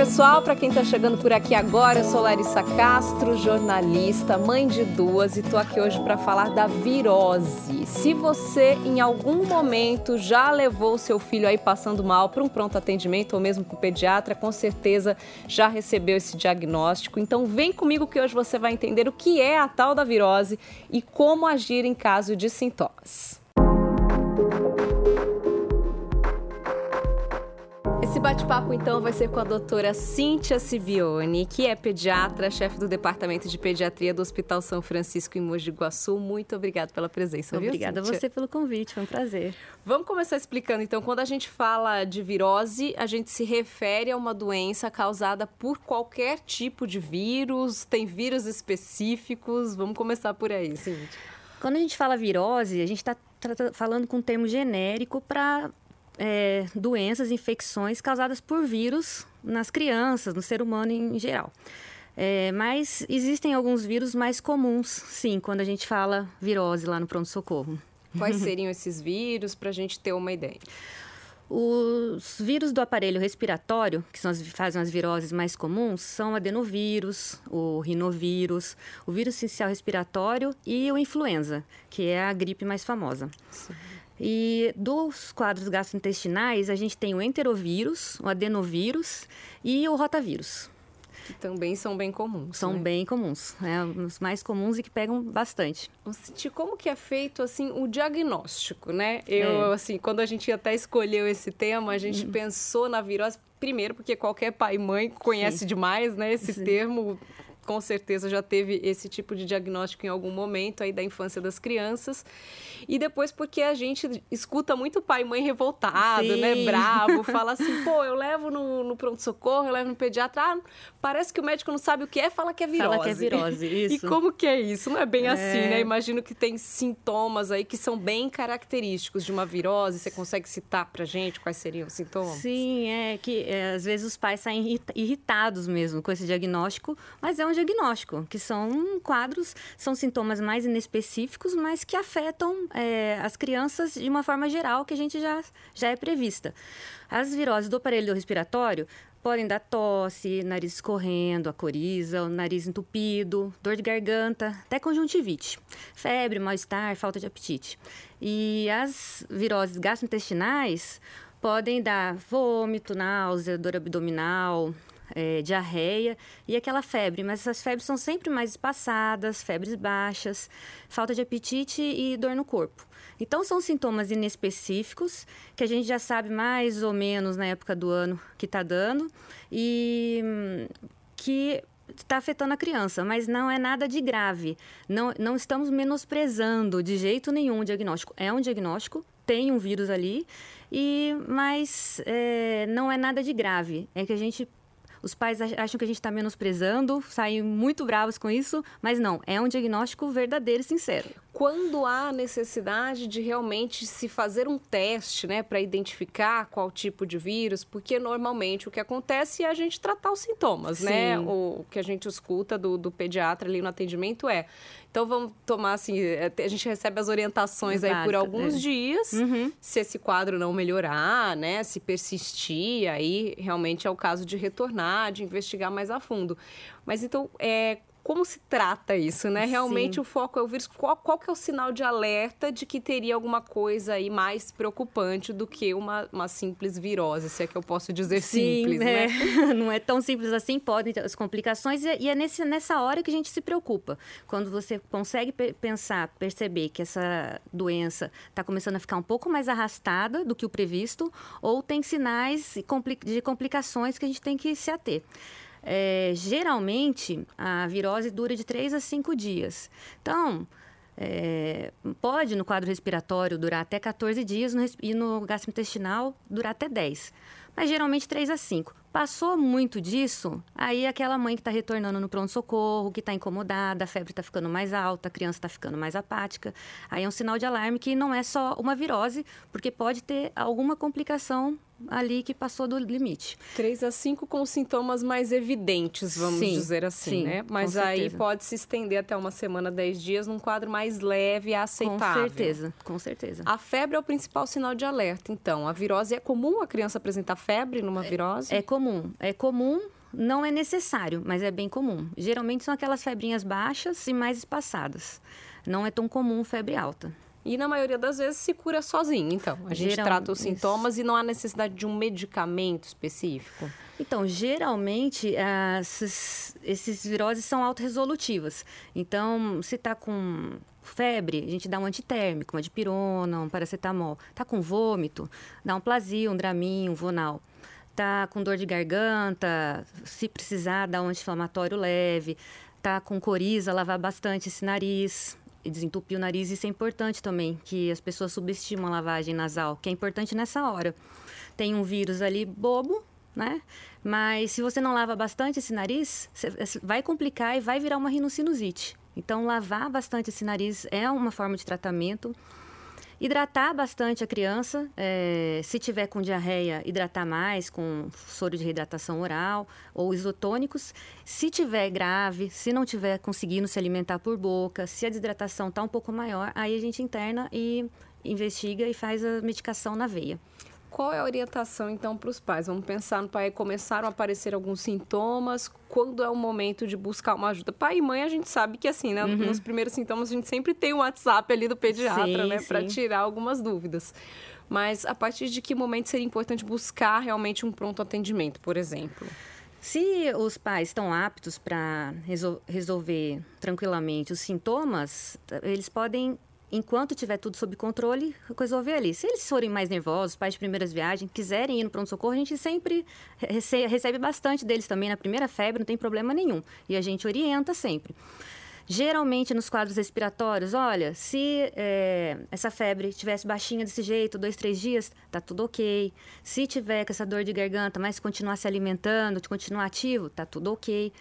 pessoal, para quem está chegando por aqui agora, eu sou Larissa Castro, jornalista, mãe de duas e estou aqui hoje para falar da virose. Se você em algum momento já levou seu filho aí passando mal para um pronto atendimento ou mesmo para o pediatra, com certeza já recebeu esse diagnóstico. Então vem comigo que hoje você vai entender o que é a tal da virose e como agir em caso de sintomas. Esse bate-papo, então, vai ser com a doutora Cíntia Sibione, que é pediatra, chefe do Departamento de Pediatria do Hospital São Francisco em Mogi Guaçu. Muito obrigada pela presença, Obrigada viu, a você pelo convite, foi um prazer. Vamos começar explicando, então, quando a gente fala de virose, a gente se refere a uma doença causada por qualquer tipo de vírus, tem vírus específicos. Vamos começar por aí, Cíntia. Quando a gente fala virose, a gente está falando com um termo genérico para é, doenças, infecções causadas por vírus nas crianças, no ser humano em geral. É, mas existem alguns vírus mais comuns, sim, quando a gente fala virose lá no pronto-socorro. Quais seriam esses vírus, para a gente ter uma ideia? Os vírus do aparelho respiratório, que são as, fazem as viroses mais comuns, são o adenovírus, o rinovírus, o vírus essencial respiratório e o influenza, que é a gripe mais famosa. Sim. E dos quadros gastrointestinais, a gente tem o enterovírus, o adenovírus e o rotavírus. Que também são bem comuns. São né? bem comuns, né? Os mais comuns e que pegam bastante. Senti como que é feito assim o diagnóstico, né? Eu é. assim, quando a gente até escolheu esse tema, a gente uhum. pensou na virose primeiro porque qualquer pai e mãe conhece Sim. demais, né, esse Sim. termo com certeza já teve esse tipo de diagnóstico em algum momento aí da infância das crianças. E depois porque a gente escuta muito pai e mãe revoltado, né, Sim. né, bravo, fala assim, pô, eu levo no, no pronto-socorro, eu levo no pediatra, ah, parece que o médico não sabe o que é, fala que é virose. Fala que é virose, isso. E como que é isso? Não é bem é... assim, né? Imagino que tem sintomas aí que são bem característicos de uma virose. Você consegue citar pra gente quais seriam os sintomas? Sim, é que é, às vezes os pais saem irritados mesmo com esse diagnóstico, mas é um diagnóstico, que são quadros, são sintomas mais inespecíficos, mas que afetam é, as crianças de uma forma geral, que a gente já, já é prevista. As viroses do aparelho respiratório podem dar tosse, nariz escorrendo, a coriza, o nariz entupido, dor de garganta, até conjuntivite, febre, mal-estar, falta de apetite. E as viroses gastrointestinais podem dar vômito, náusea, dor abdominal, é, diarreia e aquela febre, mas essas febres são sempre mais espaçadas, febres baixas, falta de apetite e dor no corpo. Então, são sintomas inespecíficos que a gente já sabe mais ou menos na época do ano que está dando e hum, que está afetando a criança, mas não é nada de grave. Não, não estamos menosprezando de jeito nenhum o diagnóstico. É um diagnóstico, tem um vírus ali, e mas é, não é nada de grave. É que a gente os pais acham que a gente está menosprezando, saem muito bravos com isso, mas não, é um diagnóstico verdadeiro e sincero. Quando há necessidade de realmente se fazer um teste, né, para identificar qual tipo de vírus, porque normalmente o que acontece é a gente tratar os sintomas, né? Sim. né? O que a gente escuta do, do pediatra ali no atendimento é então vamos tomar assim, é, a gente recebe as orientações Exato, aí por alguns é. dias. Uhum. Se esse quadro não melhorar, né, se persistir, aí realmente é o caso de retornar, de investigar mais a fundo. Mas então, é, como se trata isso, né? Realmente Sim. o foco é o vírus. Qual, qual que é o sinal de alerta de que teria alguma coisa aí mais preocupante do que uma, uma simples virose, se é que eu posso dizer Sim, simples, né? né? Não é tão simples assim, podem ter as complicações, e é nesse, nessa hora que a gente se preocupa. Quando você consegue pensar, perceber que essa doença está começando a ficar um pouco mais arrastada do que o previsto, ou tem sinais de complicações que a gente tem que se ater. É, geralmente, a virose dura de 3 a 5 dias. Então, é, pode no quadro respiratório durar até 14 dias no, e no gastrointestinal durar até 10. Mas geralmente 3 a 5. Passou muito disso, aí aquela mãe que está retornando no pronto-socorro, que está incomodada, a febre está ficando mais alta, a criança está ficando mais apática. Aí é um sinal de alarme que não é só uma virose, porque pode ter alguma complicação ali que passou do limite. 3 a 5 com sintomas mais evidentes, vamos sim, dizer assim, sim, né? Mas aí pode se estender até uma semana, 10 dias, num quadro mais leve e aceitável. Com certeza, com certeza. A febre é o principal sinal de alerta, então. A virose é comum a criança apresentar febre numa virose? É, é comum comum. É comum, não é necessário, mas é bem comum. Geralmente são aquelas febrinhas baixas e mais espaçadas. Não é tão comum febre alta. E na maioria das vezes se cura sozinho, então. A gente Geral, trata os sintomas isso. e não há necessidade de um medicamento específico. Então, geralmente, esses, esses viroses são autorresolutivas. Então, se está com febre, a gente dá um antitérmico, uma dipirona, um paracetamol. Está com vômito, dá um plasio, um dramin, um vonal. Está com dor de garganta, se precisar, dá um anti-inflamatório leve. Está com coriza, lavar bastante esse nariz e desentupir o nariz. Isso é importante também, que as pessoas subestimam a lavagem nasal, que é importante nessa hora. Tem um vírus ali bobo, né? Mas se você não lava bastante esse nariz, vai complicar e vai virar uma rinocinusite. Então, lavar bastante esse nariz é uma forma de tratamento. Hidratar bastante a criança, é, se tiver com diarreia, hidratar mais com soro de reidratação oral ou isotônicos. Se tiver grave, se não tiver conseguindo se alimentar por boca, se a desidratação está um pouco maior, aí a gente interna e investiga e faz a medicação na veia. Qual é a orientação, então, para os pais? Vamos pensar no pai, começaram a aparecer alguns sintomas, quando é o momento de buscar uma ajuda? Pai e mãe, a gente sabe que, assim, né, uhum. nos primeiros sintomas, a gente sempre tem um WhatsApp ali do pediatra, sim, né, para tirar algumas dúvidas. Mas a partir de que momento seria importante buscar realmente um pronto atendimento, por exemplo? Se os pais estão aptos para resol resolver tranquilamente os sintomas, eles podem enquanto tiver tudo sob controle, resolver ali. Se eles forem mais nervosos, pais de primeiras viagens, quiserem ir no pronto-socorro, a gente sempre recebe bastante deles também na primeira febre, não tem problema nenhum. E a gente orienta sempre. Geralmente nos quadros respiratórios, olha, se é, essa febre tivesse baixinha desse jeito, dois, três dias, tá tudo ok. Se tiver com essa dor de garganta, mas continuar se alimentando, continuar ativo, tá tudo ok.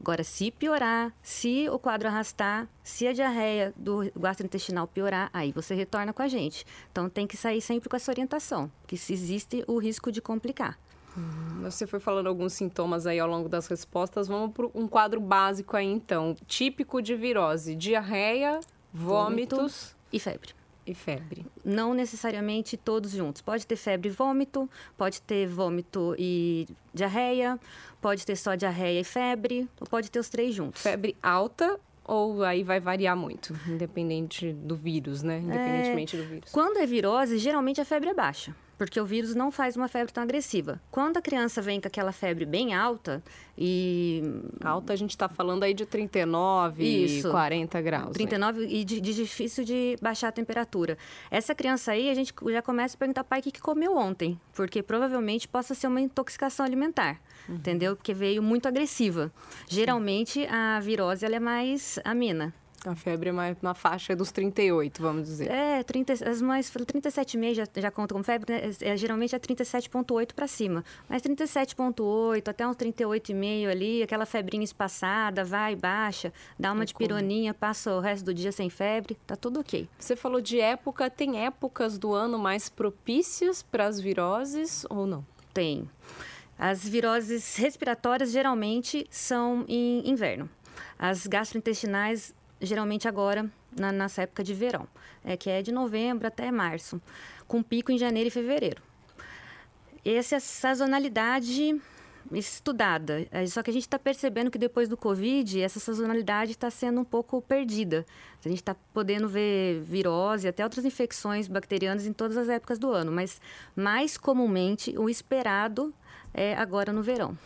Agora, se piorar, se o quadro arrastar, se a diarreia do gastrointestinal piorar, aí você retorna com a gente. Então, tem que sair sempre com essa orientação, que se existe o risco de complicar. Hum, você foi falando alguns sintomas aí ao longo das respostas. Vamos para um quadro básico aí, então. Típico de virose: diarreia, vômitos Vômito e febre e febre? Não necessariamente todos juntos. Pode ter febre e vômito, pode ter vômito e diarreia, pode ter só diarreia e febre, ou pode ter os três juntos. Febre alta ou aí vai variar muito, independente do vírus, né? Independentemente é, do vírus. Quando é virose, geralmente a febre é baixa porque o vírus não faz uma febre tão agressiva. Quando a criança vem com aquela febre bem alta e... Alta a gente está falando aí de 39, Isso, 40 graus. 39 né? e de, de, difícil de baixar a temperatura. Essa criança aí, a gente já começa a perguntar, pai, o que, que comeu ontem? Porque provavelmente possa ser uma intoxicação alimentar, uhum. entendeu? Porque veio muito agressiva. Geralmente, a virose ela é mais amena. A febre é mais na faixa dos 38, vamos dizer. É, 30, as mais 37,5 já, já conta como febre, né? é, geralmente é 37,8 para cima. Mas 37,8 até uns 38,5 ali, aquela febrinha espaçada, vai, baixa, dá uma é de pironinha, passa o resto do dia sem febre, tá tudo ok. Você falou de época, tem épocas do ano mais propícias para as viroses ou não? Tem. As viroses respiratórias geralmente são em inverno. As gastrointestinais geralmente agora, na, nessa época de verão, é, que é de novembro até março, com pico em janeiro e fevereiro. Essa é sazonalidade estudada, é, só que a gente está percebendo que depois do Covid, essa sazonalidade está sendo um pouco perdida. A gente está podendo ver virose, até outras infecções bacterianas em todas as épocas do ano, mas mais comumente o esperado é agora no verão.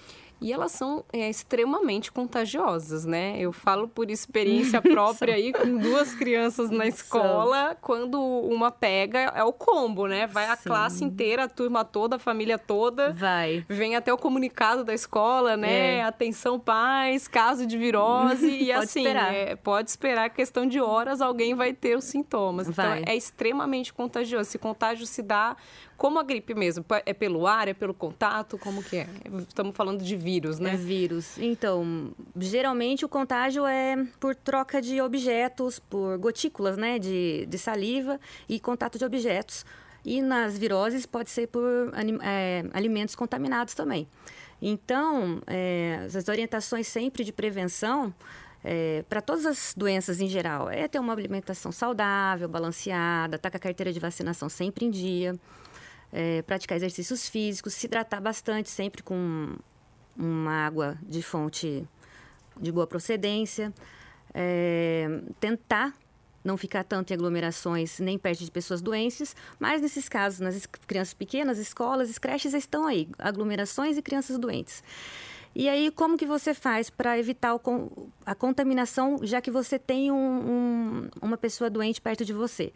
E elas são é, extremamente contagiosas, né? Eu falo por experiência própria aí, com duas crianças na escola, quando uma pega, é o combo, né? Vai a Sim. classe inteira, a turma toda, a família toda. Vai. Vem até o comunicado da escola, né? É. Atenção pais, caso de virose. e pode assim, esperar. É, pode esperar questão de horas, alguém vai ter os sintomas. Então, vai. Então, é extremamente contagioso. Esse contágio se dá como a gripe mesmo? É pelo ar, é pelo contato? Como que é? Estamos falando de vírus, né? É vírus. Então, geralmente o contágio é por troca de objetos, por gotículas, né? De, de saliva e contato de objetos. E nas viroses pode ser por é, alimentos contaminados também. Então, é, as orientações sempre de prevenção é, para todas as doenças em geral é ter uma alimentação saudável, balanceada, estar tá com a carteira de vacinação sempre em dia é, praticar exercícios físicos, se hidratar bastante, sempre com uma água de fonte de boa procedência, é, tentar não ficar tanto em aglomerações nem perto de pessoas doentes, mas nesses casos, nas crianças pequenas, escolas, creches estão aí, aglomerações e crianças doentes. E aí, como que você faz para evitar o, a contaminação, já que você tem um, um, uma pessoa doente perto de você?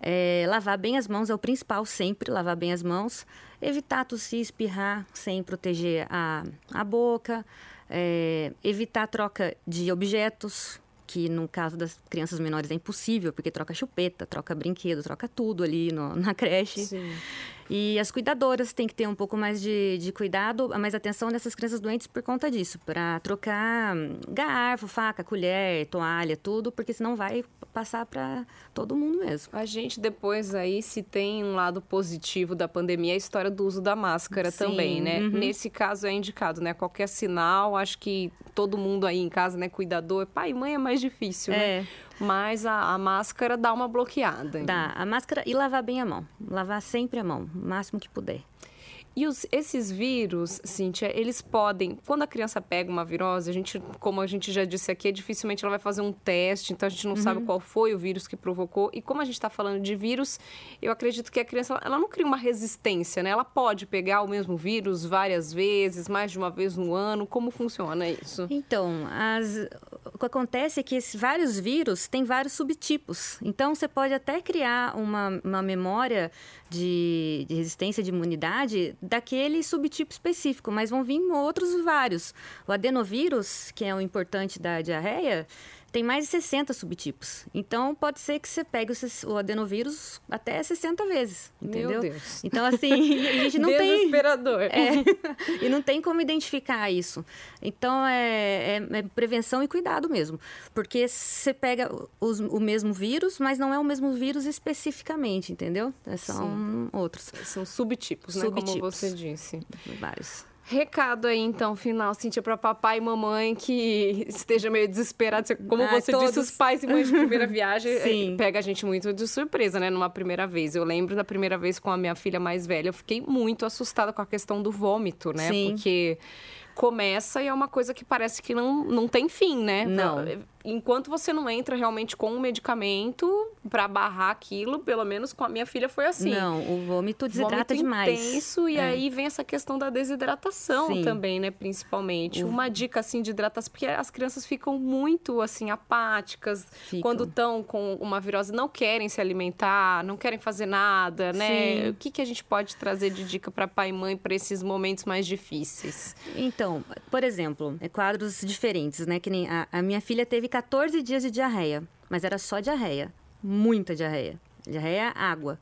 É, lavar bem as mãos é o principal sempre, lavar bem as mãos. Evitar tossir, espirrar sem proteger a, a boca. É, evitar troca de objetos, que no caso das crianças menores é impossível, porque troca chupeta, troca brinquedo, troca tudo ali no, na creche. Sim. E as cuidadoras têm que ter um pouco mais de, de cuidado, mais atenção nessas crianças doentes por conta disso, para trocar garfo, faca, colher, toalha, tudo, porque senão vai passar para todo mundo mesmo. A gente depois aí, se tem um lado positivo da pandemia, é a história do uso da máscara Sim, também, né? Uhum. Nesse caso é indicado, né? Qualquer sinal, acho que todo mundo aí em casa, né? Cuidador, pai e mãe é mais difícil, né? é. né? Mas a, a, máscara dá uma bloqueada. Dá. A máscara e lavar bem a mão. Lavar sempre a mão, o máximo que puder. E os, esses vírus, Cíntia, eles podem. Quando a criança pega uma virose, a gente, como a gente já disse aqui, dificilmente ela vai fazer um teste, então a gente não uhum. sabe qual foi o vírus que provocou. E como a gente está falando de vírus, eu acredito que a criança ela não cria uma resistência, né? Ela pode pegar o mesmo vírus várias vezes, mais de uma vez no ano. Como funciona isso? Então, as, o que acontece é que esses vários vírus têm vários subtipos. Então, você pode até criar uma, uma memória de, de resistência de imunidade daquele subtipo específico, mas vão vir outros vários. O adenovírus, que é o importante da diarreia, tem mais de 60 subtipos. Então, pode ser que você pegue o adenovírus até 60 vezes, entendeu? Meu Deus. Então, assim, a gente não tem... Desesperador. É, e não tem como identificar isso. Então, é, é, é prevenção e cuidado mesmo. Porque você pega os, o mesmo vírus, mas não é o mesmo vírus especificamente, entendeu? É, são Sim. outros. São subtipos, né? Subtipos. Como você disse. Vários. Recado aí, então, final, Cintia, para papai e mamãe que esteja meio desesperado. Como ah, você todos... disse, os pais e mães de primeira viagem é, pega a gente muito de surpresa, né? Numa primeira vez. Eu lembro da primeira vez com a minha filha mais velha, eu fiquei muito assustada com a questão do vômito, né? Sim. Porque começa e é uma coisa que parece que não, não tem fim, né? Não. Enquanto você não entra realmente com um medicamento para barrar aquilo, pelo menos com a minha filha foi assim. Não, o vômito desidrata vômito demais. intenso e é. aí vem essa questão da desidratação Sim. também, né, principalmente. O... Uma dica assim de hidratação, porque as crianças ficam muito assim apáticas ficam. quando estão com uma virose, não querem se alimentar, não querem fazer nada, né? Sim. O que que a gente pode trazer de dica para pai e mãe para esses momentos mais difíceis? Então, por exemplo, é quadros diferentes, né, que nem a, a minha filha teve 14 dias de diarreia, mas era só diarreia. Muita diarreia. Diarreia, água.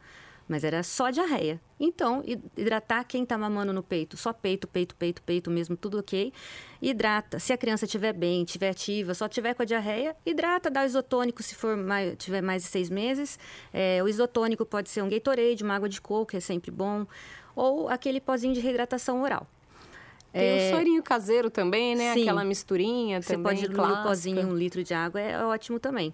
Mas era só diarreia. Então, hidratar quem está mamando no peito, só peito, peito, peito, peito mesmo, tudo ok. Hidrata. Se a criança estiver bem, estiver ativa, só tiver com a diarreia, hidrata, dá isotônico se for mais, tiver mais de seis meses. É, o isotônico pode ser um Gatorade, uma água de coco, que é sempre bom. Ou aquele pozinho de reidratação oral. Tem é... o sorinho caseiro também, né? Sim. Aquela misturinha Você também, Você pode diluir o pozinho, um litro de água, é ótimo também.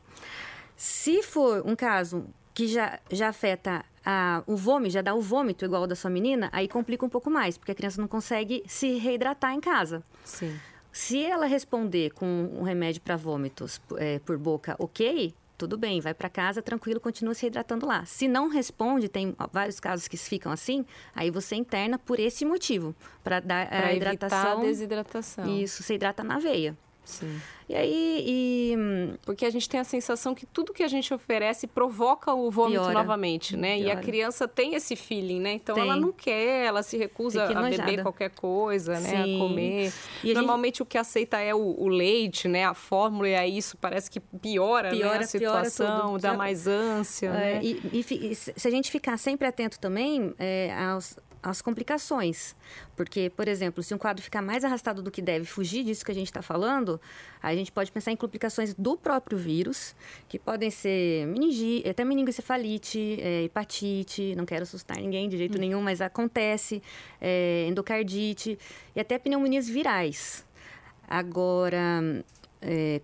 Se for um caso que já, já afeta a, o vômito, já dá o vômito igual da sua menina, aí complica um pouco mais, porque a criança não consegue se reidratar em casa. Sim. Se ela responder com um remédio para vômitos é, por boca, ok, tudo bem, vai para casa tranquilo, continua se hidratando lá. Se não responde, tem vários casos que ficam assim, aí você interna por esse motivo, para dar pra a hidratação. Evitar a desidratação. Isso, você hidrata na veia. Sim. E aí, e... porque a gente tem a sensação que tudo que a gente oferece provoca o vômito Piora. novamente, né? Piora. E a criança tem esse feeling, né? Então tem. ela não quer, ela se recusa a beber qualquer coisa, Sim. né? A comer. E Normalmente a gente... o que aceita é o, o, leite, né? A fórmula e aí isso parece que piora, piora né? a situação, dá mais ânsia. É, né? e, e, se a gente ficar sempre atento também é, aos as complicações. Porque, por exemplo, se um quadro ficar mais arrastado do que deve, fugir disso que a gente está falando, a gente pode pensar em complicações do próprio vírus, que podem ser meningite, até meningoencefalite, é, hepatite, não quero assustar ninguém de jeito hum. nenhum, mas acontece, é, endocardite e até pneumonias virais. Agora, é,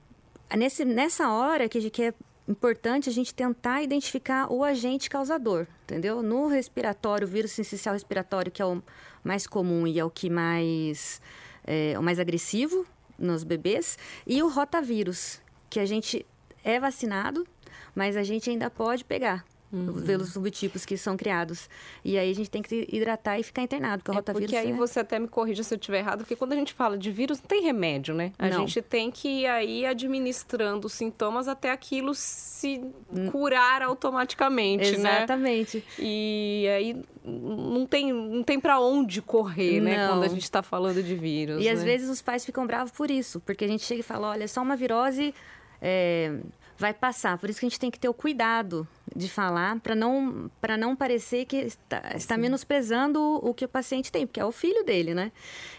nesse, nessa hora que a gente quer importante a gente tentar identificar o agente causador, entendeu? No respiratório, o vírus sincicial respiratório, que é o mais comum e é o que mais é o mais agressivo nos bebês, e o rotavírus, que a gente é vacinado, mas a gente ainda pode pegar uhum. pelos subtipos que são criados. E aí a gente tem que hidratar e ficar internado, porque o é rotavírus... Porque aí é... você até me corrija se eu estiver errado, porque quando a gente fala de vírus, não tem remédio, né? A não. gente tem que ir aí administrando os sintomas até aquilo se curar automaticamente, Exatamente. né? Exatamente. E aí não tem, não tem para onde correr, né? Não. Quando a gente está falando de vírus. E né? às vezes os pais ficam bravos por isso, porque a gente chega e fala, olha, é só uma virose... É, vai passar. Por isso que a gente tem que ter o cuidado de falar para não para não parecer que está, está menosprezando o, o que o paciente tem, porque é o filho dele, né?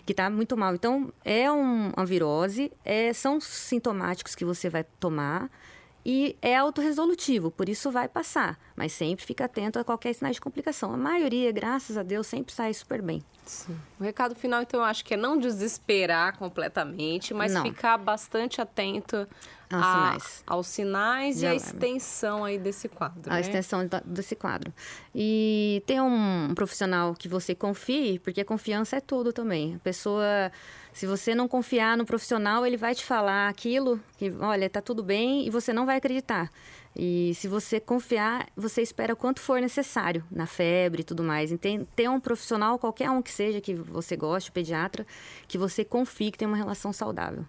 Que está muito mal. Então é um, uma virose, é, são sintomáticos que você vai tomar e é autorresolutivo, por isso vai passar. Mas sempre fica atento a qualquer sinal de complicação. A maioria, graças a Deus, sempre sai super bem. Sim. O recado final, então, eu acho que é não desesperar completamente, mas não. ficar bastante atento aos a, sinais, aos sinais e a extensão aí desse quadro. A né? extensão desse quadro. E ter um profissional que você confie, porque a confiança é tudo também. A pessoa se você não confiar no profissional, ele vai te falar aquilo que, olha, tá tudo bem e você não vai acreditar. E se você confiar, você espera quanto for necessário, na febre e tudo mais. Então, ter um profissional, qualquer um que seja, que você goste, pediatra, que você confie que tem uma relação saudável.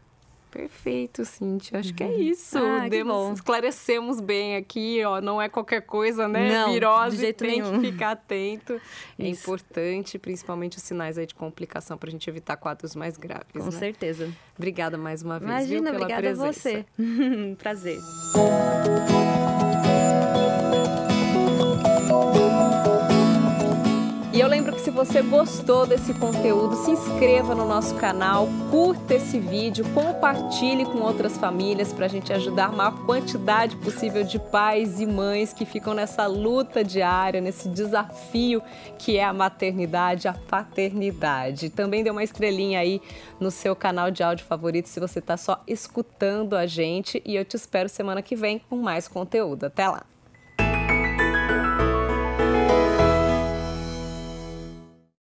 Perfeito, Cintia. Acho que é uhum. isso. Ah, Demos, esclarecemos bem aqui, ó. Não é qualquer coisa, né? Não, Virose, de jeito tem nenhum. que ficar atento. É importante, principalmente os sinais aí de complicação para a gente evitar quadros mais graves. Com né? certeza. Obrigada mais uma vez, Imagina, viu, pela obrigada presença. a você. Prazer. Que se você gostou desse conteúdo, se inscreva no nosso canal, curta esse vídeo, compartilhe com outras famílias para a gente ajudar a maior quantidade possível de pais e mães que ficam nessa luta diária, nesse desafio que é a maternidade, a paternidade. Também dê uma estrelinha aí no seu canal de áudio favorito se você está só escutando a gente e eu te espero semana que vem com mais conteúdo. Até lá!